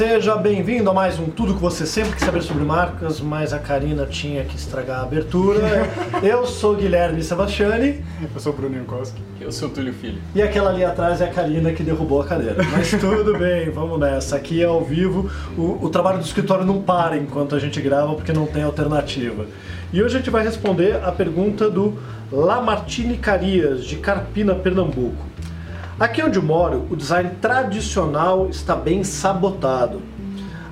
Seja bem-vindo a mais um Tudo que você sempre quis saber sobre marcas, mas a Karina tinha que estragar a abertura. Eu sou Guilherme Sebastiani. Eu sou Bruno Jankowski. Eu sou Túlio Filho. E aquela ali atrás é a Karina que derrubou a cadeira. Mas tudo bem, vamos nessa. Aqui é ao vivo. O, o trabalho do escritório não para enquanto a gente grava porque não tem alternativa. E hoje a gente vai responder a pergunta do Lamartine Carias, de Carpina, Pernambuco. Aqui onde moro, o design tradicional está bem sabotado.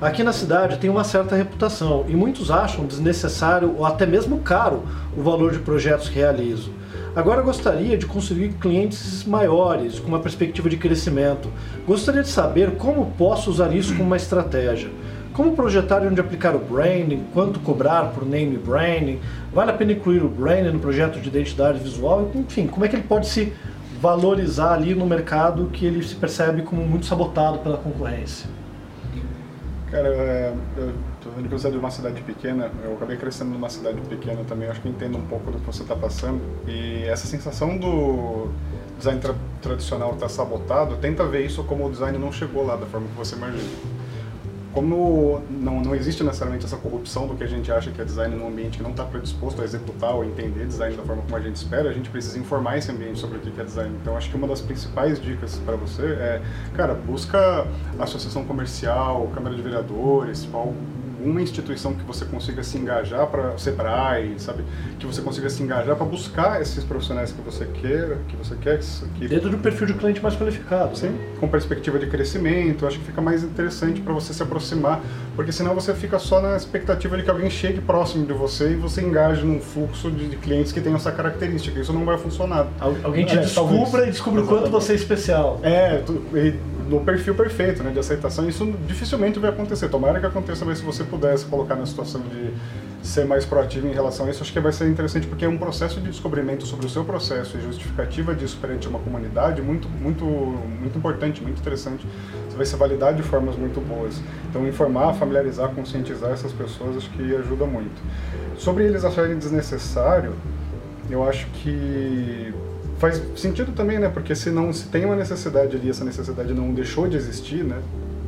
Aqui na cidade tem uma certa reputação e muitos acham desnecessário ou até mesmo caro o valor de projetos que realizo. Agora gostaria de conseguir clientes maiores, com uma perspectiva de crescimento. Gostaria de saber como posso usar isso como uma estratégia. Como projetar e onde aplicar o branding, quanto cobrar por name branding, vale a pena incluir o branding no projeto de identidade visual, enfim, como é que ele pode se valorizar ali no mercado que ele se percebe como muito sabotado pela concorrência? Cara, é, eu tô vendo que você é de uma cidade pequena, eu acabei crescendo numa cidade pequena também, acho que entendo um pouco do que você está passando. E essa sensação do design tra tradicional estar tá sabotado, tenta ver isso como o design não chegou lá da forma que você imagina como não, não existe necessariamente essa corrupção do que a gente acha que é design num ambiente que não está predisposto a executar ou entender design da forma como a gente espera, a gente precisa informar esse ambiente sobre o que é design. Então, acho que uma das principais dicas para você é, cara, busca associação comercial, Câmara de Vereadores, alguma instituição que você consiga se engajar para o Sebrae, sabe? Que você consiga se engajar para buscar esses profissionais que você quer, que você quer que dentro do perfil de cliente mais qualificado. Sim, com perspectiva de crescimento, acho que fica mais interessante para você se aproximar, porque senão você fica só na expectativa de que alguém chegue próximo de você e você engaje num fluxo de clientes que tenham essa característica. Isso não vai funcionar. Alguém te é, descubra talvez. e descubra o quanto você é especial. É, tu, e, no perfil perfeito, né, de aceitação. Isso dificilmente vai acontecer. Tomara que aconteça, mas se você pudesse colocar na situação de ser mais proativo em relação a isso, acho que vai ser interessante porque é um processo de descobrimento sobre o seu processo e justificativa disso perante uma comunidade muito, muito, muito importante, muito interessante. Você vai se validar de formas muito boas. Então, informar, familiarizar, conscientizar essas pessoas, acho que ajuda muito. Sobre eles acharem desnecessário, eu acho que faz sentido também, né? Porque se não se tem uma necessidade ali, essa necessidade não deixou de existir, né?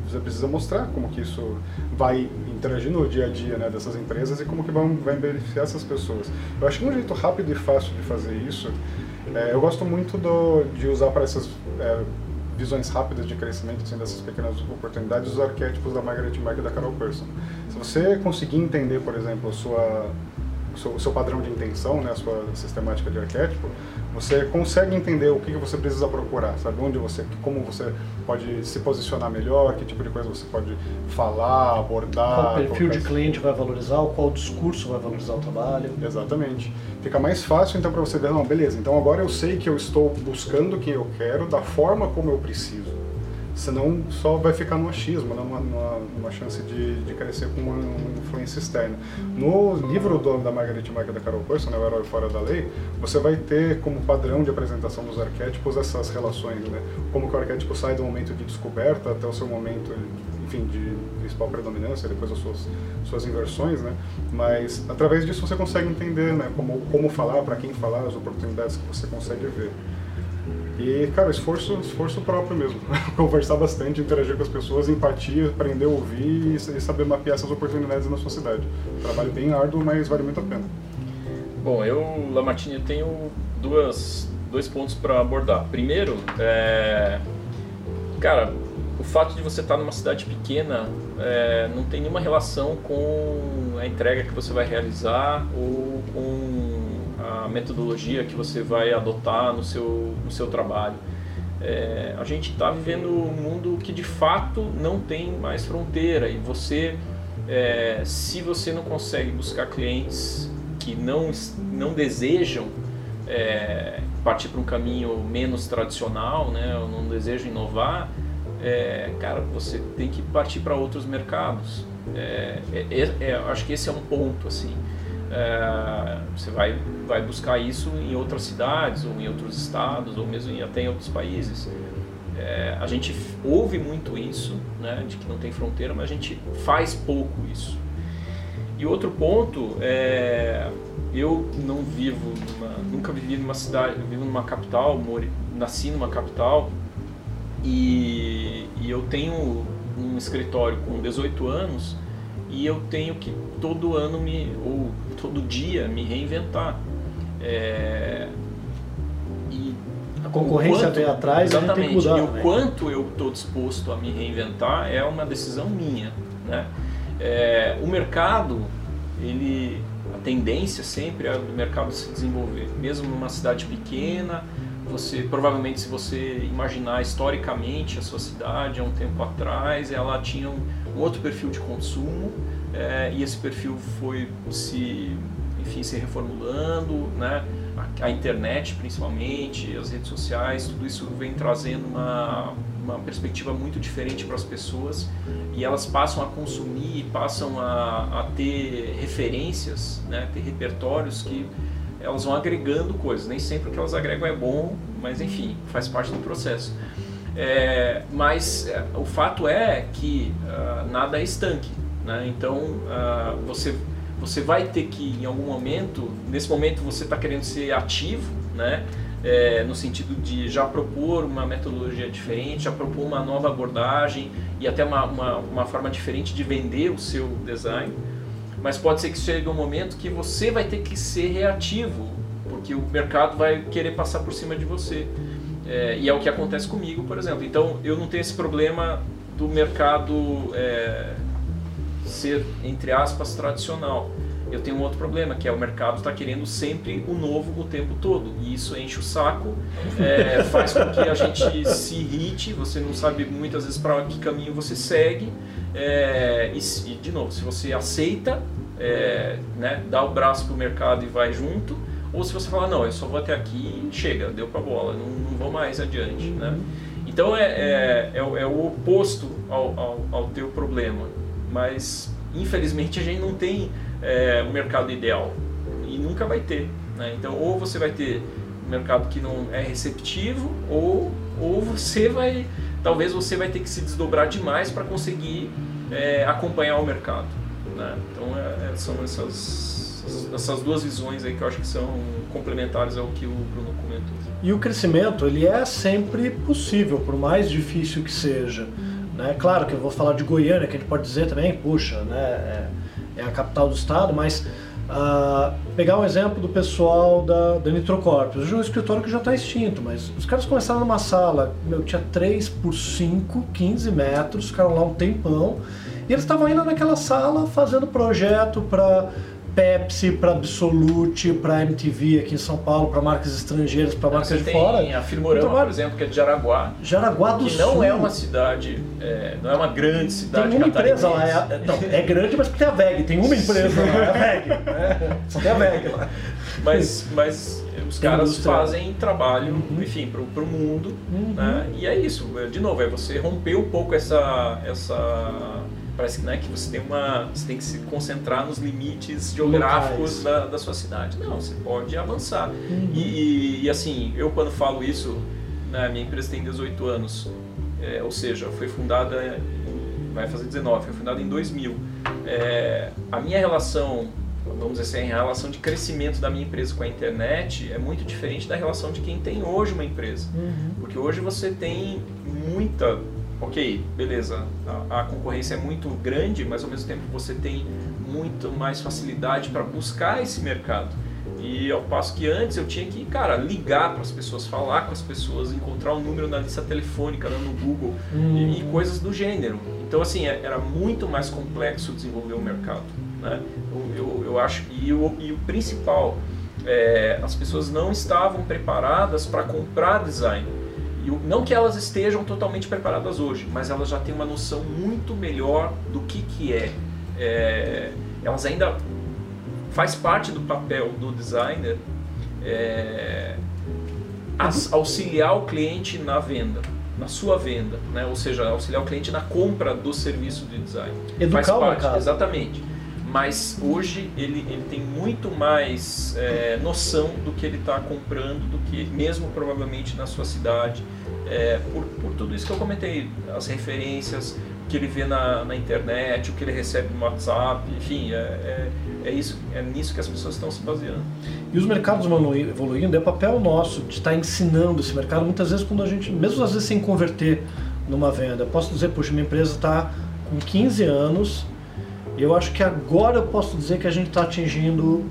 Você precisa mostrar como que isso vai interagir no dia a dia né, dessas empresas e como que vão, vai beneficiar essas pessoas. Eu acho que um jeito rápido e fácil de fazer isso, é, eu gosto muito do, de usar para essas é, visões rápidas de crescimento, assim, dessas pequenas oportunidades, os arquétipos da Margaret Mark e da Carol Person. Se você conseguir entender, por exemplo, a sua o seu padrão de intenção, né, a sua sistemática de arquétipo, você consegue entender o que você precisa procurar, sabe? Onde você, como você pode se posicionar melhor, que tipo de coisa você pode falar, abordar. Qual perfil de cliente vai valorizar, qual discurso vai valorizar o trabalho. Exatamente. Fica mais fácil então para você ver, não, beleza, então agora eu sei que eu estou buscando o que eu quero da forma como eu preciso senão só vai ficar no achismo, né? numa, numa, numa chance de, de crescer com uma, uma, influência externa. No livro do, da Margaret Marca da Carol Person, né, O Herói Fora da Lei, você vai ter como padrão de apresentação dos arquétipos essas relações, né? como que o arquétipo sai do momento de descoberta até o seu momento, enfim, de principal predominância, depois as suas, suas inversões, né? mas através disso você consegue entender né? como, como falar, para quem falar, as oportunidades que você consegue ver. E, cara, esforço, esforço próprio mesmo. Conversar bastante, interagir com as pessoas, empatia, aprender a ouvir e saber mapear essas oportunidades na sua cidade. Trabalho bem árduo, mas vale muito a pena. Bom, eu, Lamartine, tenho duas, dois pontos para abordar. Primeiro, é, cara, o fato de você estar numa cidade pequena é, não tem nenhuma relação com a entrega que você vai realizar ou com a metodologia que você vai adotar no seu, no seu trabalho. É, a gente está vivendo um mundo que de fato não tem mais fronteira e você, é, se você não consegue buscar clientes que não, não desejam é, partir para um caminho menos tradicional, né, ou não desejam inovar, é, cara, você tem que partir para outros mercados. É, é, acho que esse é um ponto assim é, você vai, vai buscar isso em outras cidades, ou em outros estados, ou mesmo em, até em outros países. É, a gente ouve muito isso, né, de que não tem fronteira, mas a gente faz pouco isso. E outro ponto é, eu não vivo, numa, nunca vivi numa cidade, vivo numa capital, mori, nasci numa capital e, e eu tenho num escritório com 18 anos e eu tenho que todo ano me ou todo dia me reinventar. É, e a concorrência quanto, vem atrás exatamente, tem que mudar e o quanto eu estou disposto a me reinventar é uma decisão minha, né? É, o mercado, ele a tendência sempre é do mercado se desenvolver, mesmo numa cidade pequena. Você provavelmente, se você imaginar historicamente a sua cidade há um tempo atrás, ela tinha um, um outro perfil de consumo é, e esse perfil foi se, enfim, se reformulando, né? A, a, internet principalmente, as redes sociais, tudo isso vem trazendo uma, uma perspectiva muito diferente para as pessoas e elas passam a consumir, passam a, a ter referências, né? ter repertórios que elas vão agregando coisas. Nem sempre o que elas agregam é bom, mas enfim, faz parte do processo. É, mas é, o fato é que uh, nada é estanque. Né? Então uh, você, você vai ter que, em algum momento, nesse momento você está querendo ser ativo, né? É, no sentido de já propor uma metodologia diferente, já propor uma nova abordagem e até uma, uma, uma forma diferente de vender o seu design. Mas pode ser que chegue um momento que você vai ter que ser reativo, porque o mercado vai querer passar por cima de você. É, e é o que acontece comigo, por exemplo. Então eu não tenho esse problema do mercado é, ser, entre aspas, tradicional. Eu tenho um outro problema, que é o mercado está querendo sempre o novo o tempo todo. E isso enche o saco, é, faz com que a gente se irrite, você não sabe muitas vezes para que caminho você segue. É, e, e, de novo, se você aceita, é, né, dá o braço para o mercado e vai junto, ou se você fala, não, eu só vou até aqui e chega, deu para bola, não, não vou mais adiante. Né? Então é, é, é, é o oposto ao, ao, ao teu problema mas infelizmente a gente não tem é, um mercado ideal e nunca vai ter. Né? Então, ou você vai ter um mercado que não é receptivo, ou, ou você vai, talvez você vai ter que se desdobrar demais para conseguir é, acompanhar o mercado. Né? Então, é, é são essas, essas duas visões aí que eu acho que são complementares ao que o Bruno comentou. E o crescimento, ele é sempre possível, por mais difícil que seja. Né? Claro que eu vou falar de Goiânia, que a gente pode dizer também, puxa, né? é, é a capital do estado, mas uh, pegar um exemplo do pessoal da, da Nitrocorp. Hoje é um escritório que já está extinto, mas os caras começaram numa sala, meu, tinha 3 por 5, 15 metros, ficaram lá um tempão, e eles estavam indo naquela sala fazendo projeto para Pepsi, para Absolute, para MTV aqui em São Paulo, para marcas estrangeiras, para marcas de fora. Tem a Firmorama, então, por exemplo, que é de Jaraguá. Jaraguá do que Sul. Que não é uma cidade, é, não é uma grande cidade. Tem uma empresa lá, é, não, é grande, mas tem a VEG, tem uma empresa lá, é a VEG. Né? Só tem a VEG lá. Mas, mas os tem caras fazem trabalho, uhum. enfim, para o mundo. Uhum. Né? E é isso, de novo, é você romper um pouco essa. essa parece né, que você tem uma você tem que se concentrar nos limites geográficos da, da, sua cidade. Não você pode avançar. Uhum. e, e, e, assim eu quando falo isso né, minha empresa tem 18 anos. É, ou seja foi fundada vai fazer 19 foi fundada em 2000 é, a minha relação vamos dizer assim a relação de crescimento da minha empresa com a internet é muito diferente da relação de quem tem hoje uma empresa. Uhum. porque hoje você tem muita ok, beleza, a, a, concorrência é muito grande, mas ao mesmo tempo você tem muito mais facilidade para buscar esse mercado. E ao passo que antes eu tinha que, cara, ligar para as pessoas, falar com as pessoas, encontrar um número na lista telefônica no Google hum. e, e, coisas do gênero. Então, assim, é, era muito mais complexo desenvolver o mercado. Né? Eu, eu, eu acho, e o, e o principal, é, as pessoas não estavam preparadas para comprar design não que elas estejam totalmente preparadas hoje, mas elas já têm uma noção muito melhor do que, que é. é elas ainda faz parte do papel do designer é, auxiliar o cliente na venda, na sua venda, né? ou seja, auxiliar o cliente na compra do serviço de design. Educar faz parte, o exatamente mas hoje ele, ele tem muito mais é, noção do que ele está comprando do que mesmo provavelmente na sua cidade é, por, por tudo isso que eu comentei as referências que ele vê na, na internet o que ele recebe no WhatsApp enfim é, é, é isso é nisso que as pessoas estão se baseando e os mercados vão evoluindo é papel nosso de estar ensinando esse mercado muitas vezes quando a gente mesmo às vezes sem converter numa venda. Eu posso dizer, puxa, minha empresa está com 15 anos, eu acho que agora eu posso dizer que a gente está atingindo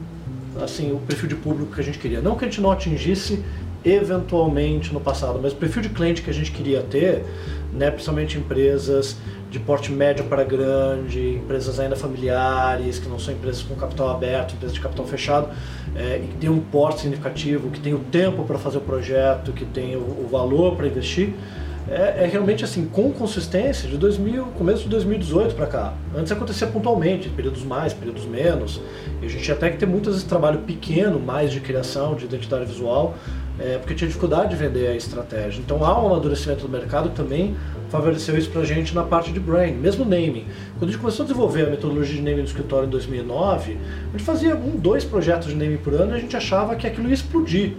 assim, o perfil de público que a gente queria. Não que a gente não atingisse eventualmente no passado, mas o perfil de cliente que a gente queria ter, né, principalmente empresas de porte médio para grande, empresas ainda familiares, que não são empresas com capital aberto, empresas de capital fechado, é, e que tem um porte significativo, que tem o tempo para fazer o projeto, que tem o, o valor para investir, é, é, realmente assim, com consistência de 2000, começo de 2018 para cá. Antes acontecia pontualmente, períodos mais, períodos menos, e a gente até que ter muito esse trabalho pequeno, mais de criação, de identidade visual, é, porque tinha dificuldade de vender a estratégia. Então há um amadurecimento do mercado que também favoreceu isso para a gente na parte de brand, mesmo naming. Quando a gente começou a desenvolver a metodologia de naming do escritório em 2009, a gente fazia um, dois projetos de naming por ano e a gente achava que aquilo ia explodir.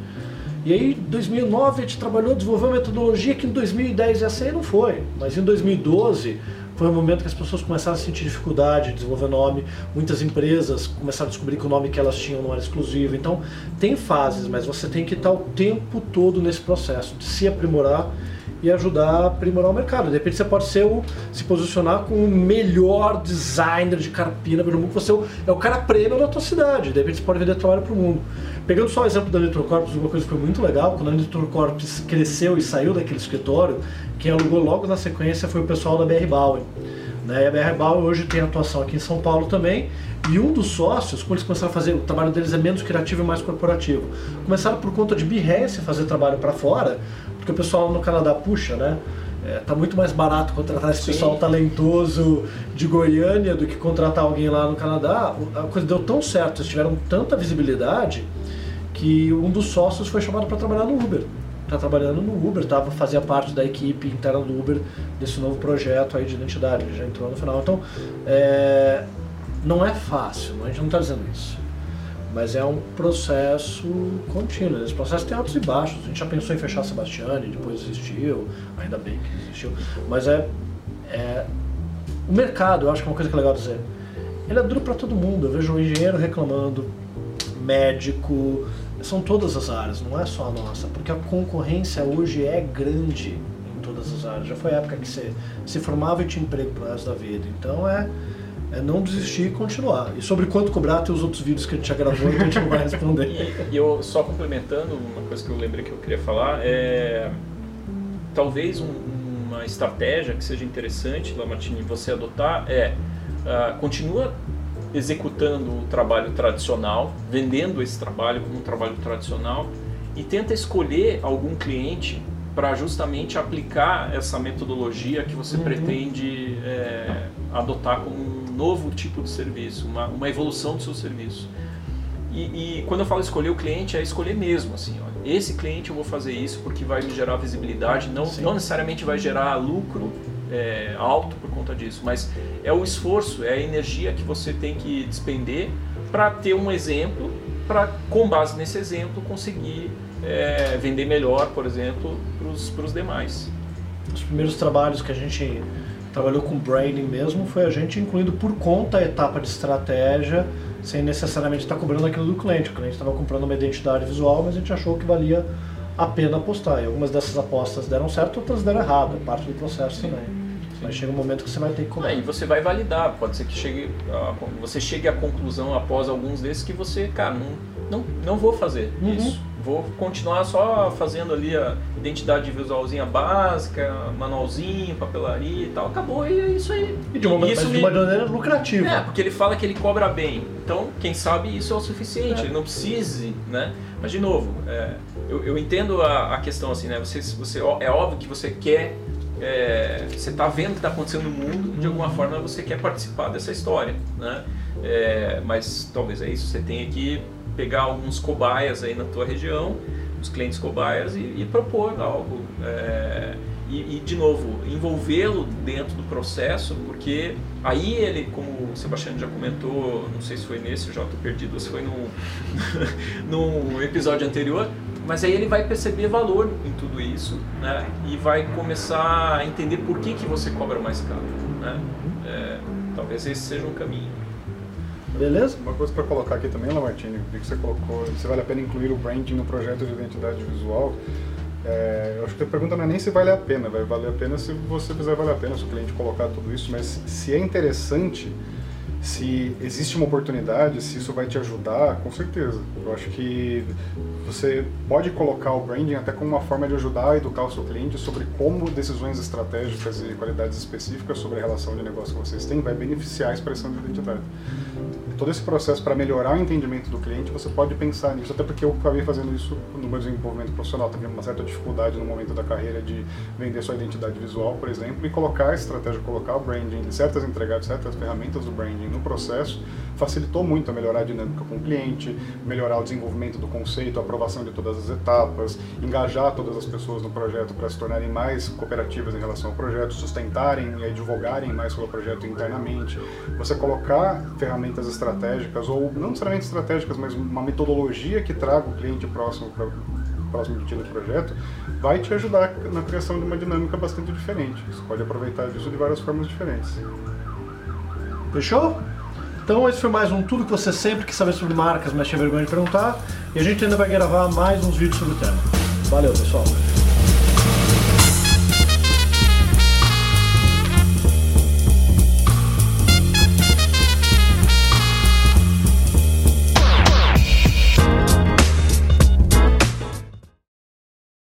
E aí, em 2009, a gente trabalhou, desenvolveu uma metodologia que em 2010 ia ser e não foi. Mas em 2012 foi um momento que as pessoas começaram a sentir dificuldade de desenvolver nome. Muitas empresas começaram a descobrir que o nome que elas tinham não era exclusivo. Então, tem fases, mas você tem que estar o tempo todo nesse processo de se aprimorar e ajudar a aprimorar o mercado. De repente você pode ser o, se posicionar como o melhor designer de carpina pelo mundo, você é o, é o cara prêmio da tua cidade. De repente você pode vender trabalho para o mundo. Pegando só o exemplo da Nitrocorpus, uma coisa que foi muito legal, quando a Nitrocorpus cresceu e saiu daquele escritório, quem alugou logo na sequência foi o pessoal da BR Bauer. Né? E a BR Bauer hoje tem atuação aqui em São Paulo também, e um dos sócios, quando eles começaram a fazer, o trabalho deles é menos criativo e mais corporativo. Começaram por conta de Behance fazer trabalho para fora, porque o pessoal no Canadá puxa, né? É, tá muito mais barato contratar esse Sim. pessoal talentoso de Goiânia do que contratar alguém lá no Canadá. A coisa deu tão certo, eles tiveram tanta visibilidade que um dos sócios foi chamado para trabalhar no Uber. Está trabalhando no Uber, tava, fazia parte da equipe interna do Uber desse novo projeto aí de identidade, já entrou no final. Então, é, não é fácil, a gente não está dizendo isso. Mas é um processo contínuo. Esse processo tem altos e baixos. A gente já pensou em fechar a Sebastiani, depois existiu, ainda bem que existiu. Mas é, é. O mercado, eu acho que é uma coisa que é legal dizer. Ele é duro para todo mundo. Eu vejo um engenheiro reclamando, médico, são todas as áreas, não é só a nossa, porque a concorrência hoje é grande em todas as áreas. Já foi a época que você se formava e tinha emprego pro resto da vida. Então é, é não desistir e continuar. E sobre quanto cobrar, tem os outros vídeos que a gente já gravou que a gente não vai responder. e, e eu só complementando, uma coisa que eu lembrei que eu queria falar é talvez um, uma estratégia que seja interessante, Lamartine, você adotar é uh, continua executando o trabalho tradicional, vendendo esse trabalho como um trabalho tradicional e tenta escolher algum cliente para justamente aplicar essa metodologia que você uhum. pretende é, adotar como novo tipo de serviço, uma, uma evolução do seu serviço. E, e, quando eu falo escolher o cliente, é escolher mesmo, assim, ó, esse cliente eu vou fazer isso porque vai me gerar visibilidade, não, não necessariamente vai gerar lucro é, alto por conta disso, mas é o esforço, é a energia que você tem que despender para ter um exemplo, para com base nesse exemplo conseguir é, vender melhor, por exemplo, para os demais. Os primeiros trabalhos que a gente trabalhou com branding mesmo foi a gente incluindo por conta a etapa de estratégia, sem necessariamente estar cobrando aquilo do cliente. O cliente estava comprando uma identidade visual, mas a gente achou que valia a pena apostar. E algumas dessas apostas deram certo, outras deram errado, é parte do processo Sim. também. Mas chega um momento que você vai ter que cobrar. Aí você vai validar, pode ser que chegue a, você chegue à conclusão após alguns desses que você, cara, não, não, não vou fazer uhum. isso. Vou continuar só fazendo ali a identidade visualzinha básica, manualzinho, papelaria e tal. Acabou e é isso aí. E de uma, isso de uma maneira lucrativa. É, porque ele fala que ele cobra bem. Então, quem sabe isso é o suficiente. É. Ele não precise, né? Mas, de novo, é, eu, eu, entendo a, a, questão assim, né? Você, você, é óbvio que você quer é, você está vendo o que está acontecendo no mundo, de alguma forma você quer participar dessa história, né? É, mas talvez é isso, você tenha que pegar alguns cobaias aí na tua região, os clientes cobaias e, e propor algo. É, e, e, de novo, envolvê-lo dentro do processo, porque aí ele, como o Sebastião já comentou, não sei se foi nesse, já estou perdido, ou se foi no, no episódio anterior, mas aí ele vai perceber valor em tudo isso né? e vai começar a entender por que, que você cobra mais caro. Né? É, talvez esse seja um caminho. Beleza? Uma coisa para colocar aqui também, Lamartine, que você colocou, se vale a pena incluir o branding no projeto de identidade visual. É, eu acho que a pergunta não é nem se vale a pena, vai valer a pena se você fizer valer a pena, se o cliente colocar tudo isso, mas se é interessante se existe uma oportunidade, se isso vai te ajudar, com certeza. Eu acho que você pode colocar o branding até como uma forma de ajudar a educar o seu cliente sobre como decisões estratégicas e qualidades específicas sobre a relação de negócio que vocês têm vai beneficiar a expressão de identidade. Todo esse processo para melhorar o entendimento do cliente, você pode pensar nisso, até porque eu acabei fazendo isso no meu desenvolvimento profissional, teve uma certa dificuldade no momento da carreira de vender sua identidade visual, por exemplo, e colocar a estratégia, colocar o branding, certas entregar certas ferramentas do branding no processo, facilitou muito a melhorar a dinâmica com o cliente, melhorar o desenvolvimento do conceito, a aprovação de todas as etapas, engajar todas as pessoas no projeto para se tornarem mais cooperativas em relação ao projeto, sustentarem e advogarem mais sobre o projeto internamente. Você colocar ferramentas estratégicas, ou não necessariamente estratégicas, mas uma metodologia que traga o cliente próximo para próximo do tiro do projeto, vai te ajudar na criação de uma dinâmica bastante diferente. Você pode aproveitar disso de várias formas diferentes. Fechou? Então esse foi mais um Tudo que você sempre quis saber sobre marcas, mas tinha vergonha de perguntar. E a gente ainda vai gravar mais uns vídeos sobre o tema. Valeu, pessoal!